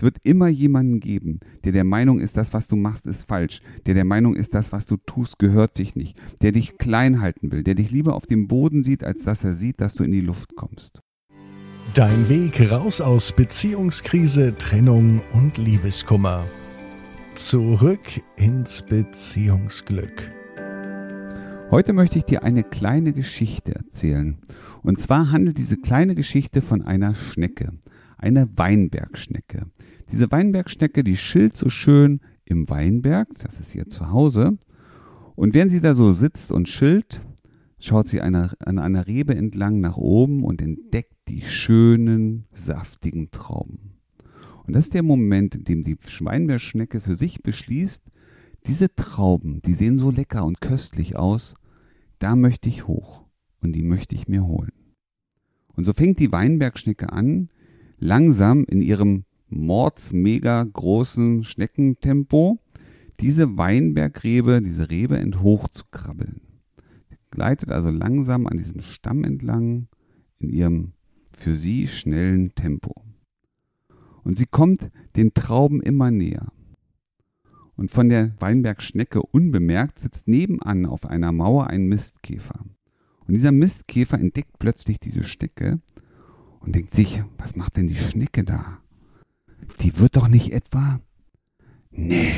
Es wird immer jemanden geben, der der Meinung ist, das, was du machst, ist falsch, der der Meinung ist, das, was du tust, gehört sich nicht, der dich klein halten will, der dich lieber auf dem Boden sieht, als dass er sieht, dass du in die Luft kommst. Dein Weg raus aus Beziehungskrise, Trennung und Liebeskummer. Zurück ins Beziehungsglück. Heute möchte ich dir eine kleine Geschichte erzählen. Und zwar handelt diese kleine Geschichte von einer Schnecke, einer Weinbergschnecke. Diese Weinbergschnecke, die schilt so schön im Weinberg, das ist ihr Zuhause. Und während sie da so sitzt und schilt, schaut sie einer, an einer Rebe entlang nach oben und entdeckt die schönen, saftigen Trauben. Und das ist der Moment, in dem die Schweinbeerschnecke für sich beschließt, diese Trauben, die sehen so lecker und köstlich aus, da möchte ich hoch und die möchte ich mir holen. Und so fängt die Weinbergschnecke an, langsam in ihrem mordsmega großen Schneckentempo diese Weinbergrebe, diese Rebe enthoch zu krabbeln. Sie gleitet also langsam an diesem Stamm entlang in ihrem für sie schnellen Tempo. Und sie kommt den Trauben immer näher. Und von der Weinbergschnecke unbemerkt sitzt nebenan auf einer Mauer ein Mistkäfer. Und dieser Mistkäfer entdeckt plötzlich diese Schnecke und denkt sich, was macht denn die Schnecke da? Die wird doch nicht etwa. Nee,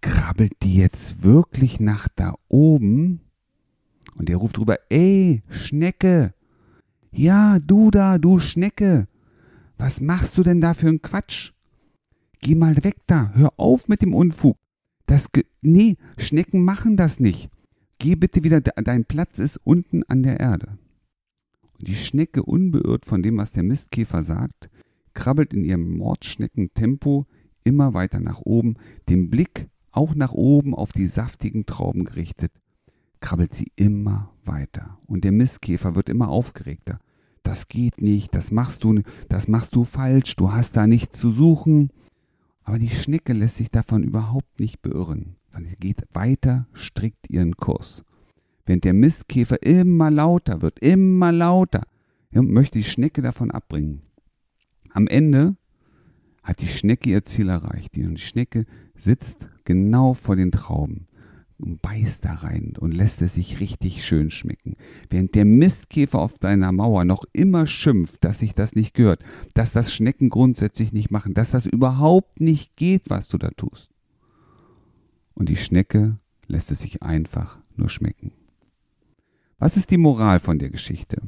krabbelt die jetzt wirklich nach da oben? Und er ruft drüber, ey, Schnecke, ja, du da, du Schnecke. Was machst du denn da für einen Quatsch? Geh mal weg da, hör auf mit dem Unfug. Das, Ge nee, Schnecken machen das nicht. Geh bitte wieder, dein Platz ist unten an der Erde. Die Schnecke, unbeirrt von dem, was der Mistkäfer sagt, krabbelt in ihrem Mordschneckentempo immer weiter nach oben, den Blick auch nach oben auf die saftigen Trauben gerichtet krabbelt sie immer weiter. Und der Mistkäfer wird immer aufgeregter. Das geht nicht, das machst du, das machst du falsch, du hast da nichts zu suchen. Aber die Schnecke lässt sich davon überhaupt nicht beirren, sondern sie geht weiter strikt ihren Kurs. Während der Mistkäfer immer lauter wird, immer lauter, möchte die Schnecke davon abbringen. Am Ende hat die Schnecke ihr Ziel erreicht. Die Schnecke sitzt genau vor den Trauben und beißt da rein und lässt es sich richtig schön schmecken. Während der Mistkäfer auf deiner Mauer noch immer schimpft, dass sich das nicht gehört, dass das Schnecken grundsätzlich nicht machen, dass das überhaupt nicht geht, was du da tust. Und die Schnecke lässt es sich einfach nur schmecken. Was ist die Moral von der Geschichte?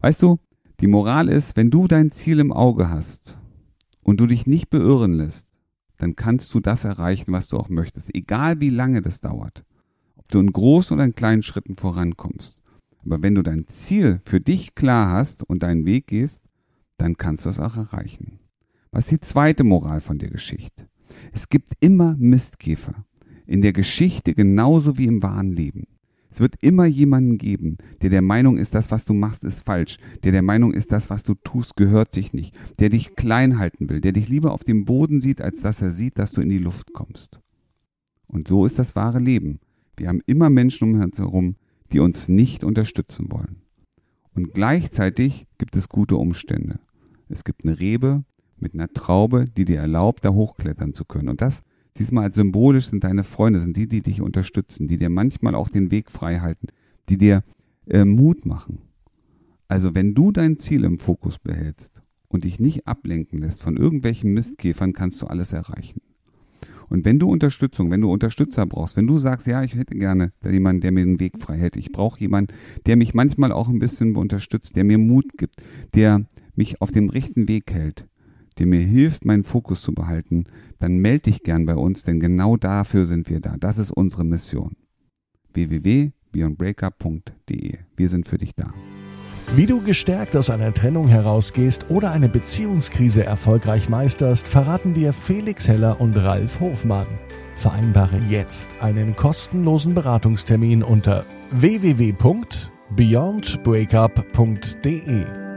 Weißt du, die Moral ist, wenn du dein Ziel im Auge hast und du dich nicht beirren lässt, dann kannst du das erreichen, was du auch möchtest, egal wie lange das dauert. Ob du in großen oder in kleinen Schritten vorankommst. Aber wenn du dein Ziel für dich klar hast und deinen Weg gehst, dann kannst du es auch erreichen. Was ist die zweite Moral von der Geschichte? Es gibt immer Mistkäfer. In der Geschichte genauso wie im wahren Leben. Es wird immer jemanden geben, der der Meinung ist, das, was du machst, ist falsch, der der Meinung ist, das, was du tust, gehört sich nicht, der dich klein halten will, der dich lieber auf dem Boden sieht, als dass er sieht, dass du in die Luft kommst. Und so ist das wahre Leben. Wir haben immer Menschen um uns herum, die uns nicht unterstützen wollen. Und gleichzeitig gibt es gute Umstände. Es gibt eine Rebe mit einer Traube, die dir erlaubt, da hochklettern zu können. Und das Siehst mal, als symbolisch sind deine Freunde, sind die, die dich unterstützen, die dir manchmal auch den Weg frei halten, die dir äh, Mut machen. Also wenn du dein Ziel im Fokus behältst und dich nicht ablenken lässt von irgendwelchen Mistkäfern, kannst du alles erreichen. Und wenn du Unterstützung, wenn du Unterstützer brauchst, wenn du sagst, ja, ich hätte gerne jemanden, der mir den Weg frei hält, ich brauche jemanden, der mich manchmal auch ein bisschen unterstützt, der mir Mut gibt, der mich auf dem rechten Weg hält, der mir hilft, meinen Fokus zu behalten, dann melde dich gern bei uns, denn genau dafür sind wir da. Das ist unsere Mission. www.beyondbreakup.de. Wir sind für dich da. Wie du gestärkt aus einer Trennung herausgehst oder eine Beziehungskrise erfolgreich meisterst, verraten dir Felix Heller und Ralf Hofmann. Vereinbare jetzt einen kostenlosen Beratungstermin unter www.beyondbreakup.de.